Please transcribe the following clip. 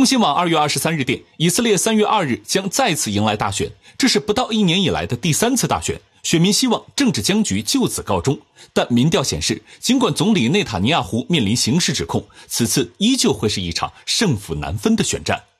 中新网二月二十三日电以色列三月二日将再次迎来大选这是不到一年以来的第三次大选。选民希望政治僵局就此告终但民调显示尽管总理内塔尼亚胡面临刑事指控此次依旧会是一场胜负难分的选战。